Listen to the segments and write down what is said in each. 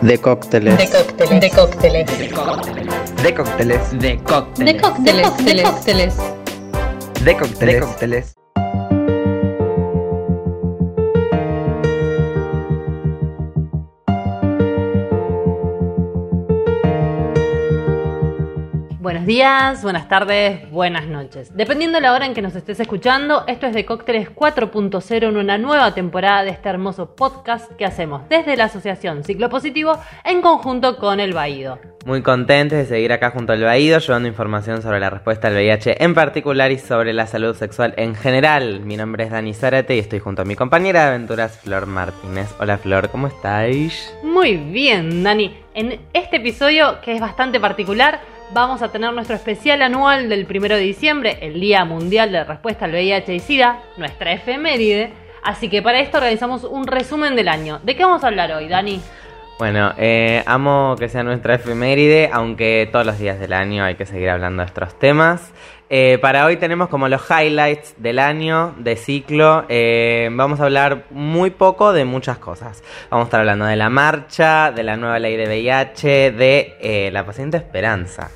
De cócteles. De cócteles. De cócteles. De cócteles. De cócteles. De cócteles. De cócteles. De cócteles. De cócteles. Días, buenas tardes, buenas noches. Dependiendo de la hora en que nos estés escuchando, esto es de Cócteles 4.0 en una nueva temporada de este hermoso podcast que hacemos desde la Asociación Ciclo Positivo en conjunto con el Baído. Muy contentes de seguir acá junto al Baído, llevando información sobre la respuesta al VIH en particular y sobre la salud sexual en general. Mi nombre es Dani Zárate y estoy junto a mi compañera de aventuras, Flor Martínez. Hola Flor, ¿cómo estáis? Muy bien, Dani. En este episodio, que es bastante particular, vamos a tener nuestro especial anual del 1 de diciembre, el Día Mundial de Respuesta al VIH y SIDA, nuestra efeméride. Así que para esto organizamos un resumen del año. ¿De qué vamos a hablar hoy, Dani? Bueno, eh, amo que sea nuestra efeméride, aunque todos los días del año hay que seguir hablando de estos temas. Eh, para hoy tenemos como los highlights del año, de ciclo. Eh, vamos a hablar muy poco de muchas cosas. Vamos a estar hablando de la marcha, de la nueva ley de VIH, de eh, la paciente Esperanza,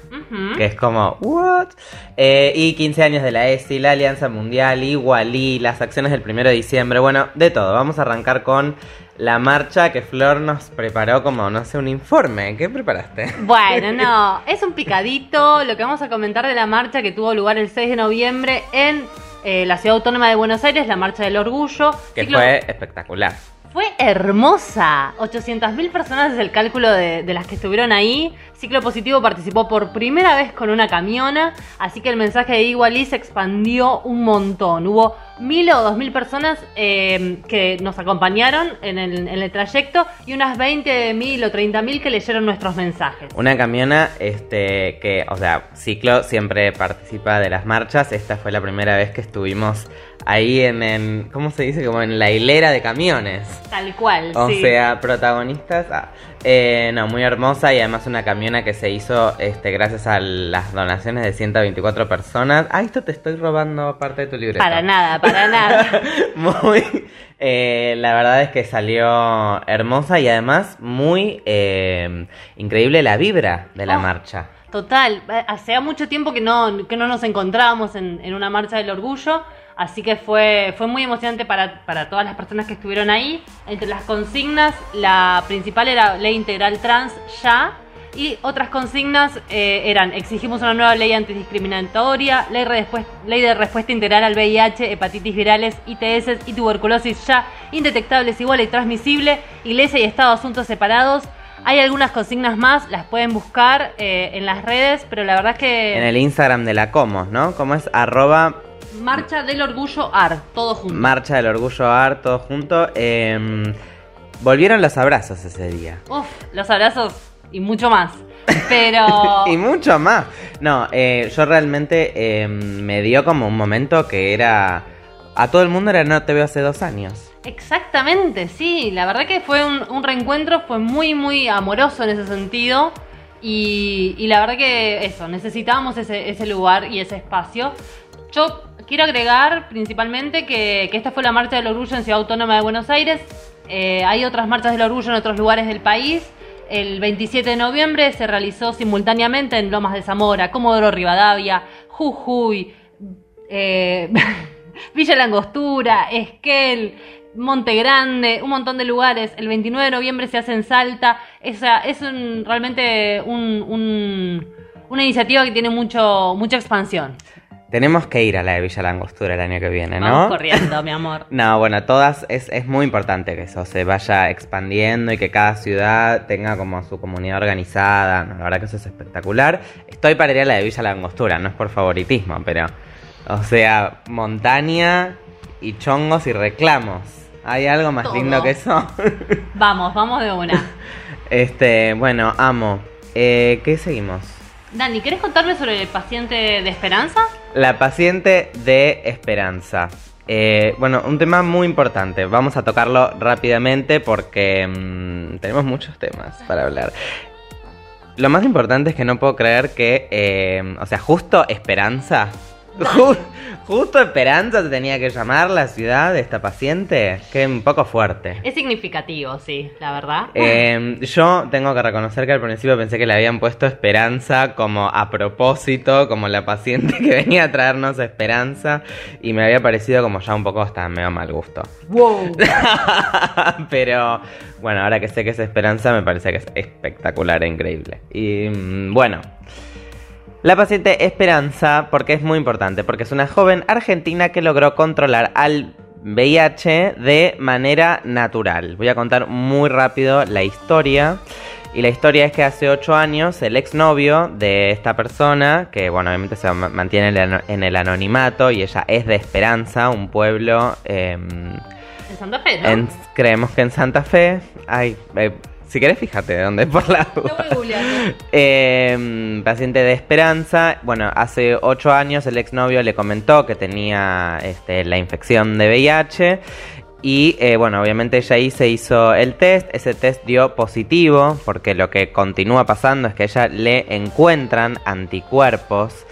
que es como, ¿what? Eh, y 15 años de la ESI, la Alianza Mundial, Igualí, las acciones del 1 de diciembre, bueno, de todo. Vamos a arrancar con la marcha que Flor nos preparó como, no sé, un informe. ¿Qué preparaste? Bueno, no, es un picadito lo que vamos a comentar de la marcha que tuvo lugar el 6 de noviembre en eh, la Ciudad Autónoma de Buenos Aires, la Marcha del Orgullo. Que Ciclo- fue espectacular. Fue hermosa. 800.000 personas es el cálculo de, de las que estuvieron ahí. Ciclo Positivo participó por primera vez con una camiona, así que el mensaje de Igualí se expandió un montón. Hubo mil o dos mil personas eh, que nos acompañaron en el, en el trayecto y unas 20.000 o 30.000 que leyeron nuestros mensajes. Una camiona, este, que, o sea, Ciclo siempre participa de las marchas. Esta fue la primera vez que estuvimos ahí en, en ¿cómo se dice? Como en la hilera de camiones. Tal cual, O sí. sea, protagonistas. ah, eh, no, muy hermosa y además una camiona que se hizo este, gracias a las donaciones de 124 personas. Ah, esto te estoy robando parte de tu libreta. Para nada, para nada. muy. eh, la verdad es que salió hermosa y además muy eh, increíble la vibra de la Oh. marcha. Total, eh, hacía mucho tiempo que no, que no nos encontrábamos en, en una marcha del orgullo, así que fue, fue muy emocionante para, para todas las personas que estuvieron ahí. Entre las consignas, la principal era ley integral trans ya, y otras consignas eh, eran exigimos una nueva ley antidiscriminatoria, ley, ley de respuesta integral al VIH, hepatitis virales, ITS y tuberculosis ya, indetectables, igual y transmisible, iglesia y Estado asuntos separados. Hay algunas consignas más, las pueden buscar eh, en las redes, pero la verdad es que... En el Instagram de la Comos, ¿no? Como es arroba Marcha del Orgullo AR, todo junto. Marcha del Orgullo AR, todo junto. Eh, volvieron los abrazos ese día. Uf, los abrazos y mucho más. Pero... y mucho más. No, eh, yo realmente eh, me dio como un momento que era... A todo el mundo era no te veo hace dos años. Exactamente, sí. La verdad que fue un, un reencuentro, fue muy, muy amoroso en ese sentido. Y, y la verdad que eso, necesitábamos ese, ese lugar y ese espacio. Yo quiero agregar principalmente que, esta fue la Marcha del Orgullo en Ciudad Autónoma de Buenos Aires. Eh, hay otras marchas del orgullo en otros lugares del país. El 27 de noviembre se realizó simultáneamente en Lomas de Zamora, Comodoro Rivadavia, Jujuy, eh, Villa Langostura, Esquel, Monte Grande, un montón de lugares. El 29 de noviembre se hace en Salta. Es un- realmente un- una iniciativa que tiene mucho, mucha expansión. Tenemos que ir a la de Villa Langostura el año que viene, ¿no? Vamos corriendo, mi amor. No, bueno, todas es, es muy importante que eso se vaya expandiendo y que cada ciudad tenga como su comunidad organizada. No, la verdad que eso es espectacular. Estoy para ir a la de Villa Langostura, no es por favoritismo, pero. O sea, montaña y chongos y reclamos. ¿Hay algo más Todo. lindo que eso? Vamos, vamos de una. este, bueno, amo. Eh, ¿Qué seguimos? Dani, ¿querés contarme sobre el paciente de Esperanza? La paciente de Esperanza. Eh, bueno, un tema muy importante. Vamos a tocarlo rápidamente porque mm, tenemos muchos temas para hablar. Lo más importante es que no puedo creer que, eh, o sea, justo Esperanza Ju- justo Esperanza se tenía que llamar la ciudad de esta paciente. Que un poco fuerte. Es significativo, sí, la verdad. Eh, yo tengo que reconocer que al principio pensé que le habían puesto esperanza como a propósito, como la paciente que venía a traernos esperanza, y me había parecido como ya un poco hasta medio mal gusto. wow. Pero bueno, ahora que sé que es esperanza, me parece que es espectacular e increíble. Y mm, bueno. La paciente Esperanza, porque es muy importante, porque es una joven argentina que logró controlar al VIH de manera natural. Voy a contar muy rápido la historia. Y la historia es que hace 8 años el exnovio de esta persona, que bueno, obviamente se ma- mantiene en el anonimato y ella es de Esperanza, un pueblo em, En Santa Fe, ¿no? en- creemos que en Santa Fe. Ay, eh, si querés, fíjate de dónde por la voy googleando. Eh, paciente de Esperanza. Bueno, hace ocho años el exnovio le comentó que tenía este, la infección de VIH. Y eh, bueno, obviamente ella ahí se hizo el test. Ese test dio positivo. Porque lo que continúa pasando es que a ella le encuentran anticuerpos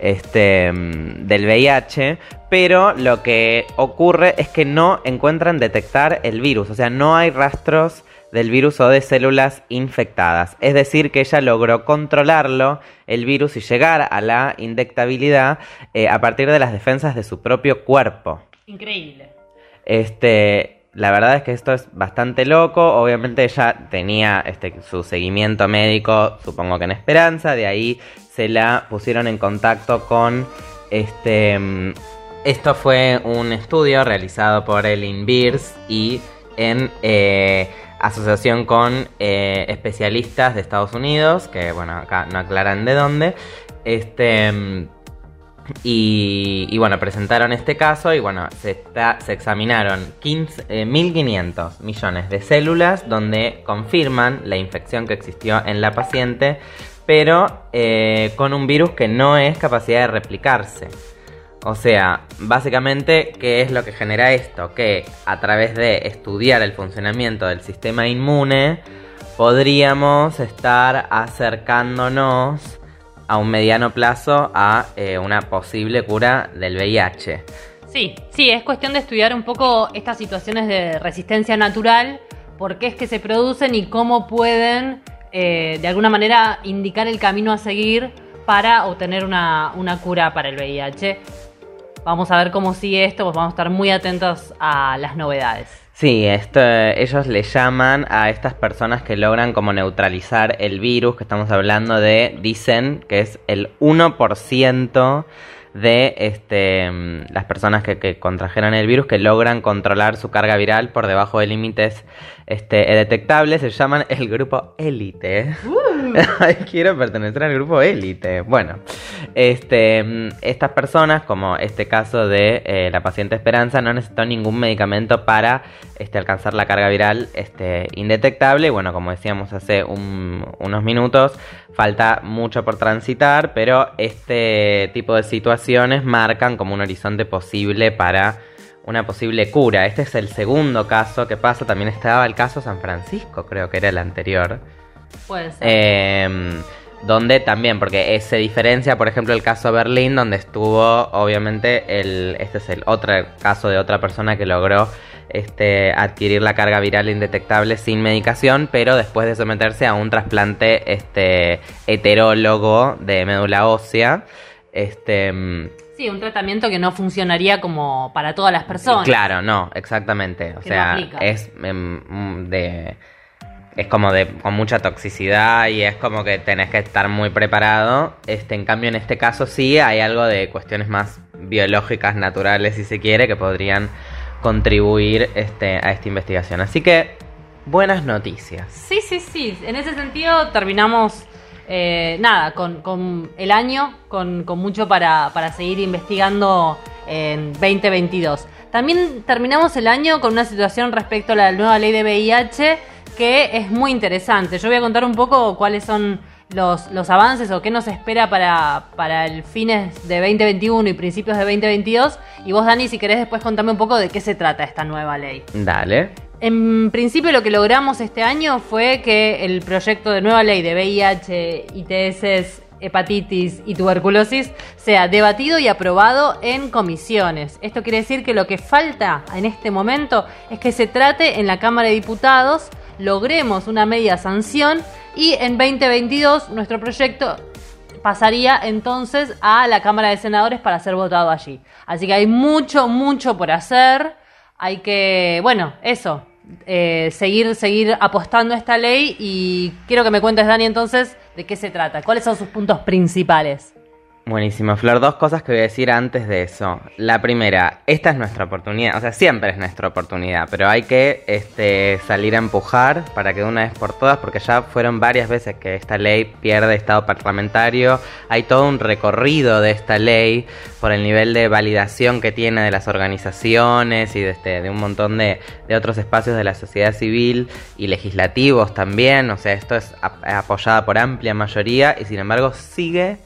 este, mm, del VIH, pero lo que ocurre es que no encuentran detectar el virus, o sea, no hay rastros del virus o de células infectadas. Es decir, que ella logró controlarlo, el virus, y llegar a la indetectabilidad eh, a partir de las defensas de su propio cuerpo. Increíble. Este, la verdad es que esto es bastante loco. Obviamente ella tenía este, su seguimiento médico, supongo que en Esperanza. De ahí se la pusieron en contacto con este. Esto fue un estudio realizado por el INVIRS y en eh, asociación con eh, especialistas de Estados Unidos, que bueno, acá no aclaran de dónde. Este. y, y bueno, presentaron este caso y bueno, se, está- se examinaron 15, eh, 1.500 millones de células donde confirman la infección que existió en la paciente, pero eh, con un virus que no es capacidad de replicarse. O sea, básicamente, ¿qué es lo que genera esto? Que a través de estudiar el funcionamiento del sistema inmune, podríamos estar acercándonos a un mediano plazo a eh, una posible cura del VIH. Sí, sí, es cuestión de estudiar un poco estas situaciones de resistencia natural, por qué es que se producen y cómo pueden, eh, de alguna manera, indicar el camino a seguir para obtener una, una cura para el VIH. Vamos a ver cómo sigue esto, pues vamos a estar muy atentos a las novedades. Sí, esto, ellos le llaman a estas personas que logran como neutralizar el virus, que estamos hablando de, dicen que es el 1% de este, las personas que, que contrajeron el virus que logran controlar su carga viral por debajo de límites este, detectables. Se llaman el grupo élite. Ay, quiero pertenecer al grupo élite. Bueno, este, mm, estas personas, como este caso de eh, la paciente Esperanza, no necesitan ningún medicamento para este, alcanzar la carga viral este, indetectable. Bueno, como decíamos hace un- unos minutos, falta mucho por transitar, pero este tipo de situaciones marcan como un horizonte posible para una posible cura. Este es el segundo caso que pasa. También estaba el caso San Francisco, creo que era el anterior. Puede ser. Eh, donde también, porque se diferencia, por ejemplo, el caso Berlín, donde estuvo, obviamente, el, este es el otro caso de otra persona que logró este, adquirir la carga viral indetectable sin medicación, pero después de someterse a un trasplante este, heterólogo de médula ósea. Este, mm, Sí, un tratamiento que no funcionaría como para todas las personas. Claro, no, exactamente. O no sea, es em, de. Es como de con mucha toxicidad y es como que tenés que estar muy preparado. Este, en cambio, en este caso sí hay algo de cuestiones más biológicas, naturales, si se quiere, que podrían contribuir este, a esta investigación. Así que, buenas noticias. Sí, sí, sí. En ese sentido terminamos, eh, nada, con, con el año, con, con mucho para, para seguir investigando en 2022. También terminamos el año con una situación respecto a la nueva ley de VIH que es muy interesante. Yo voy a contar un poco cuáles son los, los avances o qué nos espera para, para el fines de 2021 y principios de 2022. Y vos, Dani, si querés después contame un poco de qué se trata esta nueva ley. Dale. En principio lo que logramos este año fue que el proyecto de nueva ley de VIH, ITS hepatitis y tuberculosis sea debatido y aprobado en comisiones. Esto quiere decir que lo que falta en este momento es que se trate en la Cámara de Diputados, logremos una media sanción y en 2022 nuestro proyecto pasaría entonces a la Cámara de Senadores para ser votado allí. Así que hay mucho, mucho por hacer. Hay que, bueno, eso, eh, seguir, seguir apostando a esta ley y quiero que me cuentes, Dani, entonces, de qué se trata, cuáles son sus puntos principales. Buenísimo, Flor. Dos cosas que voy a decir antes de eso. La primera, esta es nuestra oportunidad, o sea, siempre es nuestra oportunidad, pero hay que este, salir a empujar para que de una vez por todas, porque ya fueron varias veces que esta ley pierde estado parlamentario. Hay todo un recorrido de esta ley por el nivel de validación que tiene de las organizaciones y de, este, de un montón de, de otros espacios de la sociedad civil y legislativos también. O sea, esto es apoyada por amplia mayoría y sin embargo sigue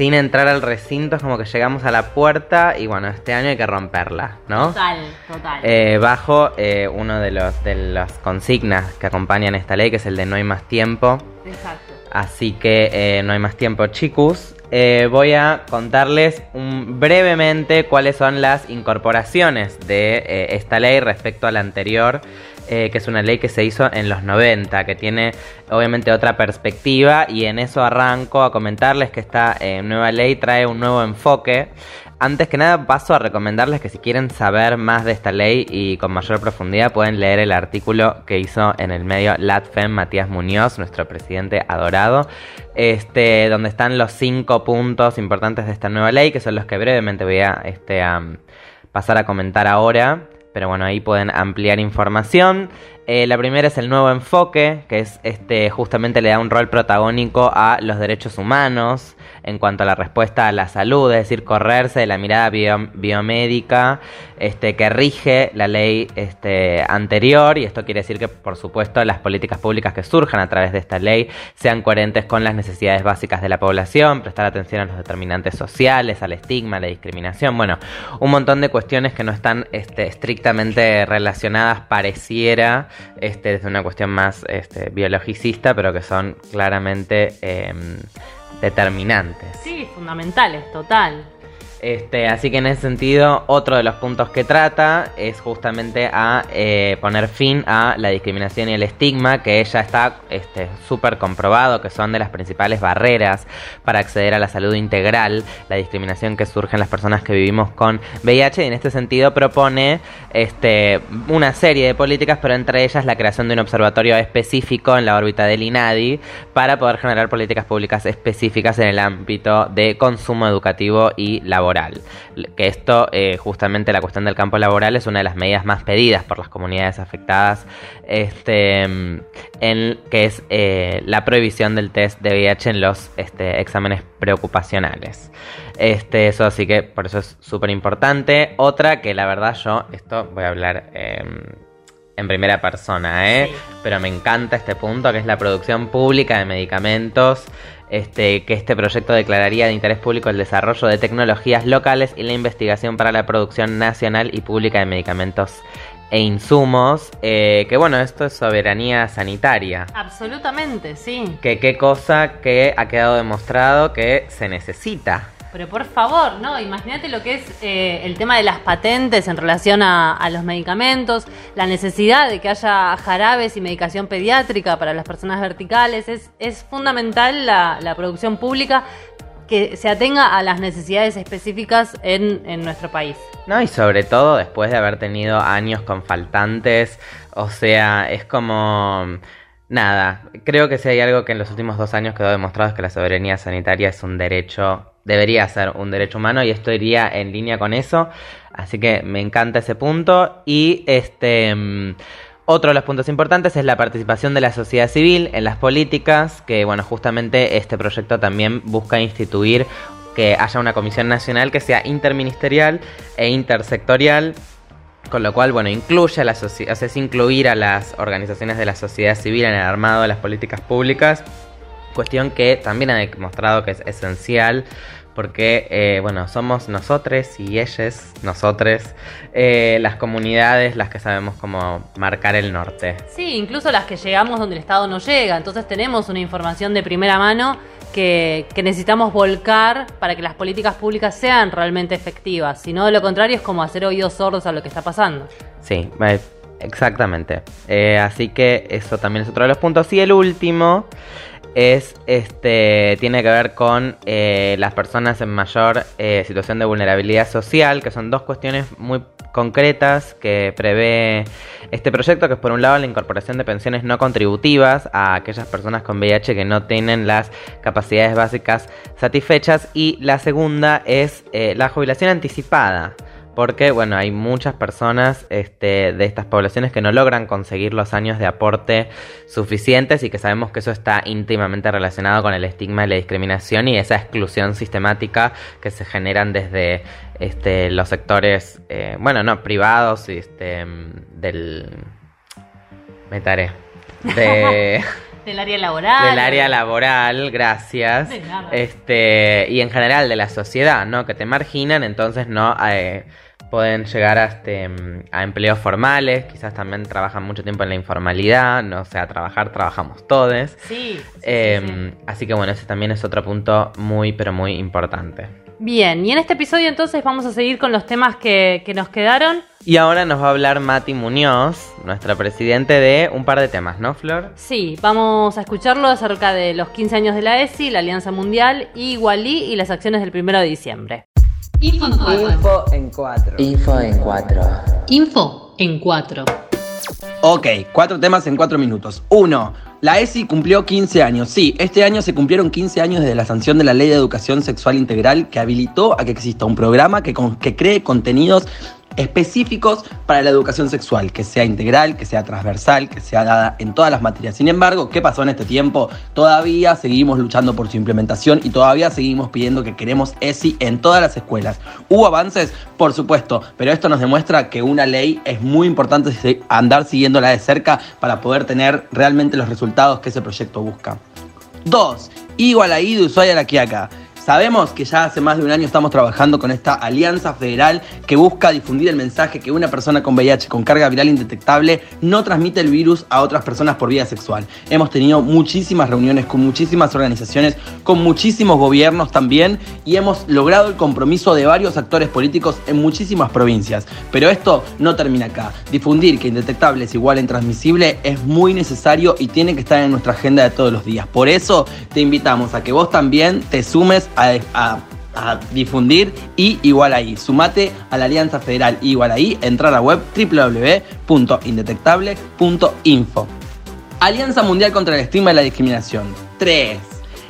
sin entrar al recinto, es como que llegamos a la puerta y bueno, este año hay que romperla, ¿no? Total, total. Eh, bajo eh, uno de los de las consignas que acompañan esta ley, que es el de no hay más tiempo. Exacto. Así que eh, no hay más tiempo, chicos. voy a contarles brevemente cuáles son las incorporaciones de esta ley respecto a la anterior eh, que es una ley que se hizo en los 90, que tiene obviamente otra perspectiva y en eso arranco a comentarles que esta eh, nueva ley trae un nuevo enfoque. Antes que nada paso a recomendarles que si quieren saber más de esta ley y con mayor profundidad pueden leer el artículo que hizo en el medio LatFem Matías Muñoz, nuestro presidente adorado, este, donde están los cinco puntos importantes de esta nueva ley, que son los que brevemente voy a, este, a pasar a comentar ahora. Pero bueno, ahí pueden ampliar información. Eh, la primera es el nuevo enfoque, que es este, justamente le da un rol protagónico a los derechos humanos en cuanto a la respuesta a la salud, es decir, correrse de la mirada biomédica este, que rige la ley este, anterior, y esto quiere decir que, por supuesto, las políticas públicas que surjan a través de esta ley sean coherentes con las necesidades básicas de la población, prestar atención a los determinantes sociales, al estigma, a la discriminación, bueno, un montón de cuestiones que no están este, estrictamente relacionadas, pareciera, este, desde una cuestión más este, biologicista, pero que son claramente... Em, determinantes. Sí, fundamentales, total. Este, así que en ese sentido, otro de los puntos que trata es justamente a eh, poner fin a la discriminación y el estigma, que ya está súper este, comprobado que son de las principales barreras para acceder a la salud integral, la discriminación que surge en las personas que vivimos con VIH, y en este sentido propone este, una serie de políticas, pero entre ellas la creación de un observatorio específico en la órbita del INADI para poder generar políticas públicas específicas en el ámbito de consumo educativo y laboral que esto, eh, justamente la cuestión del campo laboral, es una de las medidas más pedidas por las comunidades afectadas, este, en, que es eh, la prohibición del test de VIH en los este, exámenes preocupacionales. Este, eso así que por eso es súper importante. Otra que la verdad yo, esto voy a hablar em, en primera persona, ¿eh? pero me encanta este punto que es la producción pública de medicamentos este, que este proyecto declararía de interés público el desarrollo de tecnologías locales y la investigación para la producción nacional y pública de medicamentos e insumos, eh, que bueno, esto es soberanía sanitaria. Absolutamente, sí. Que qué cosa que ha quedado demostrado que se necesita. Pero por favor, no, imagínate lo que es eh, el tema de las patentes en relación a, los medicamentos, la necesidad de que haya jarabes y medicación pediátrica para las personas verticales. Es, es fundamental la, la producción pública que se atenga a las necesidades específicas en, en, nuestro país. No, y sobre todo después de haber tenido años con faltantes, o sea, es como... Nada, creo que si hay algo que en los últimos dos años quedó demostrado es que la soberanía sanitaria es un derecho debería ser un derecho humano y esto iría en línea con eso. Así que me encanta ese punto. Y este mm, otro de los puntos importantes es la participación de la sociedad civil en las políticas, que bueno, justamente este proyecto también busca instituir que haya una comisión nacional que sea interministerial e intersectorial con lo cual, bueno, incluye a la sociedad, es incluir a las organizaciones de la sociedad civil en el armado de las políticas públicas Cuestión que también ha demostrado que es esencial porque, eh, bueno, somos nosotros y ellas, nosotros, eh, las comunidades las que sabemos cómo marcar el norte. Sí, incluso las que llegamos donde el Estado no llega, entonces tenemos una información de primera mano que, que necesitamos volcar para que las políticas públicas sean realmente efectivas. Si no, de lo contrario es como hacer oídos sordos a lo que está pasando. Sí, eh, exactamente. Eh, así que eso también es otro de los puntos. Y el último es este tiene que ver con eh, las personas en mayor eh, situación de vulnerabilidad social, que son dos cuestiones muy concretas que prevé este proyecto, que es por un lado la incorporación de pensiones no contributivas a aquellas personas con VIH que no tienen las capacidades básicas satisfechas y la segunda es eh, la jubilación anticipada. Porque, bueno, hay muchas personas este, de estas poblaciones que no logran conseguir los años de aporte suficientes y que sabemos que eso está íntimamente relacionado con el estigma y la discriminación y esa exclusión sistemática que se generan desde este, los sectores, eh, bueno, no, privados este, del... Me taré. De... Del área laboral. Del área laboral, gracias. De nada. Este, y en general de la sociedad, ¿no? Que te marginan, entonces no eh, pueden llegar a, este, a empleos formales, quizás también trabajan mucho tiempo en la informalidad, no o sea, trabajar trabajamos todos. Sí. sí, sí, Em, sí. Así que bueno, ese también es otro punto muy, pero muy importante. Bien, y en este episodio entonces vamos a seguir con los temas que, que nos quedaron. Y ahora nos va a hablar Mati Muñoz, nuestra presidente, de un par de temas, ¿no, Flor? Sí, vamos a escucharlo acerca de los 15 años de la ESI, la Alianza Mundial, Igualí y las acciones del 1 de diciembre. Info en cuatro. Info en cuatro. Info en 4. Info en cuatro. Ok, cuatro temas en cuatro minutos. Uno, la ESI cumplió 15 años. Sí, este año se cumplieron 15 años desde la sanción de la Ley de Educación Sexual Integral que habilitó a que exista un programa que, que cree contenidos específicos para la educación sexual, que sea integral, que sea transversal, que sea dada en todas las materias. Sin embargo, ¿qué pasó en este tiempo? Todavía seguimos luchando por su implementación y todavía seguimos pidiendo que queremos ESI en todas las escuelas. ¿Hubo avances? Por supuesto, pero esto nos demuestra que una ley es muy importante andar siguiéndola de cerca para poder tener realmente los resultados que ese proyecto busca. 2. Igualaí de Ushuaia a la Quiaca. Sabemos que ya hace más de un año estamos trabajando con esta alianza federal que busca difundir el mensaje que una persona con VIH con carga viral indetectable no transmite el virus a otras personas por vía sexual. Hemos tenido muchísimas reuniones con muchísimas organizaciones, con muchísimos gobiernos también y hemos logrado el compromiso de varios actores políticos en muchísimas provincias. Pero esto no termina acá. Difundir que indetectable es igual a intransmisible es muy necesario y tiene que estar en nuestra agenda de todos los días. Por eso te invitamos a que vos también te sumes a, difundir y igual ahí. Sumate a la Alianza Federal igual ahí, entra a la web www.indetectable.info. Alianza Mundial contra el Estigma y la Discriminación. 3.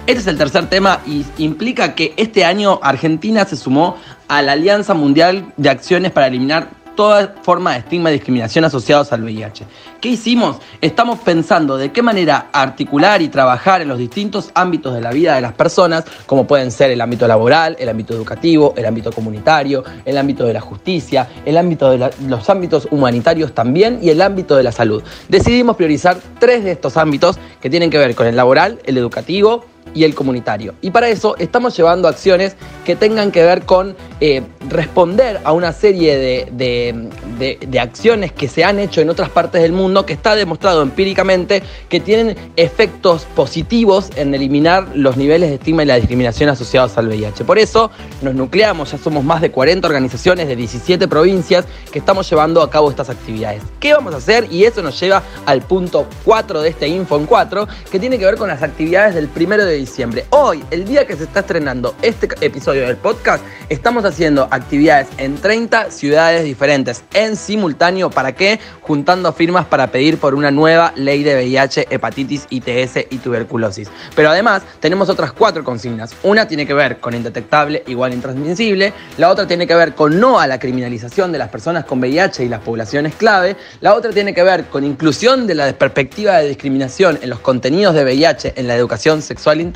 Este es el tercer tema y implica que este año Argentina se sumó a la Alianza Mundial de Acciones para eliminar toda forma de estigma y discriminación asociados al VIH. ¿Qué hicimos? Estamos pensando de qué manera articular y trabajar en los distintos ámbitos de la vida de las personas, como pueden ser el ámbito laboral, el ámbito educativo, el ámbito comunitario, el ámbito de la justicia, el ámbito de los ámbitos humanitarios también y el ámbito de la salud. Decidimos priorizar tres de estos ámbitos que tienen que ver con el laboral, el educativo y el comunitario. Y para eso estamos llevando acciones que tengan que ver con eh, responder a una serie de, de- de- acciones que se han hecho en otras partes del mundo que está demostrado empíricamente que tienen efectos positivos en eliminar los niveles de estigma y la discriminación asociados al VIH. Por eso nos nucleamos, ya somos más de 40 organizaciones de 17 provincias que estamos llevando a cabo estas actividades. ¿Qué vamos a hacer? Y eso nos lleva al punto 4 de este Info en 4, que tiene que ver con las actividades del primero de diciembre. Hoy, el día que se está estrenando este episodio del podcast, estamos haciendo actividades en 30 ciudades diferentes en simultáneo. ¿Para qué? Juntando firmas para pedir por una nueva ley de VIH, hepatitis, ITS y tuberculosis. Pero además, tenemos otras cuatro consignas. Una tiene que ver con indetectable igual intransmisible. La otra tiene que ver con no a la criminalización de las personas con VIH y las poblaciones clave. La otra tiene que ver con inclusión de la perspectiva de discriminación en los contenidos de VIH en la educación sexual integral.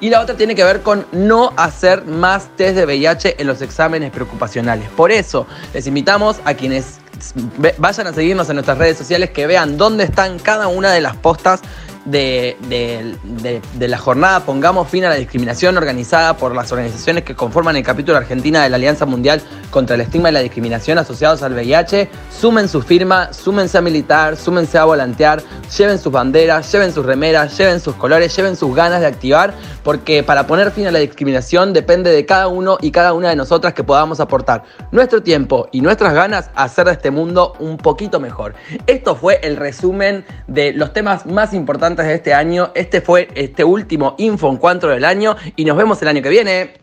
Y la otra tiene que ver con no hacer más test de VIH en los exámenes preocupacionales. Por eso, les invitamos a quienes vayan a seguirnos en nuestras redes sociales, que vean dónde están cada una de las postas de, de- de- la jornada Pongamos fin a la discriminación organizada por las organizaciones que conforman el capítulo Argentina de la Alianza Mundial contra el Estigma y la Discriminación asociados al VIH, sumen su firma, súmense a militar, súmense a volantear, lleven sus banderas, lleven sus remeras, lleven sus colores, lleven sus ganas de activar, porque para poner fin a la discriminación depende de cada uno y cada una de nosotras que podamos aportar nuestro tiempo y nuestras ganas a hacer de este mundo un poquito mejor. Esto fue el resumen de los temas más importantes de este año. Este fue este último Info en 4 del año y nos vemos el año que viene.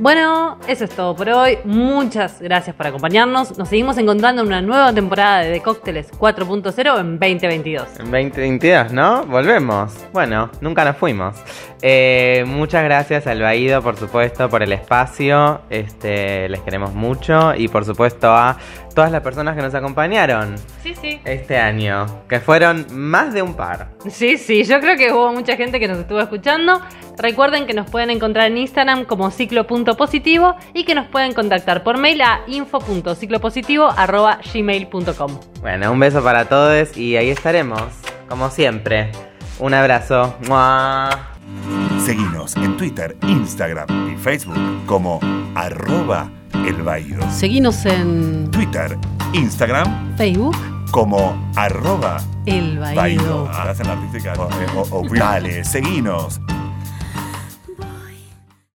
Bueno, eso es todo por hoy. Muchas gracias por acompañarnos. Nos seguimos encontrando en una nueva temporada de The Cócteles 4.0 en 2022. En 2022, ¿no? Volvemos. Bueno, nunca nos fuimos. Eh, muchas gracias al Baído, por supuesto, por el espacio. Este, les queremos mucho. Y por supuesto a todas las personas que nos acompañaron Sí, sí. este año. Que fueron más de un par. Sí, sí, yo creo que hubo mucha gente que nos estuvo escuchando. Recuerden que nos pueden encontrar en Instagram como ciclo.positivo y que nos pueden contactar por mail a info.ciclopositivo.gmail.com. Bueno, un beso para todos y ahí estaremos, como siempre. Un abrazo. ¡Mua! Seguinos en Twitter, Instagram y Facebook como arroba elbaído. Seguinos en Twitter, Instagram Facebook, como arroba El baído. Baído. Hacen artística. O- o- o- Dale, seguinos.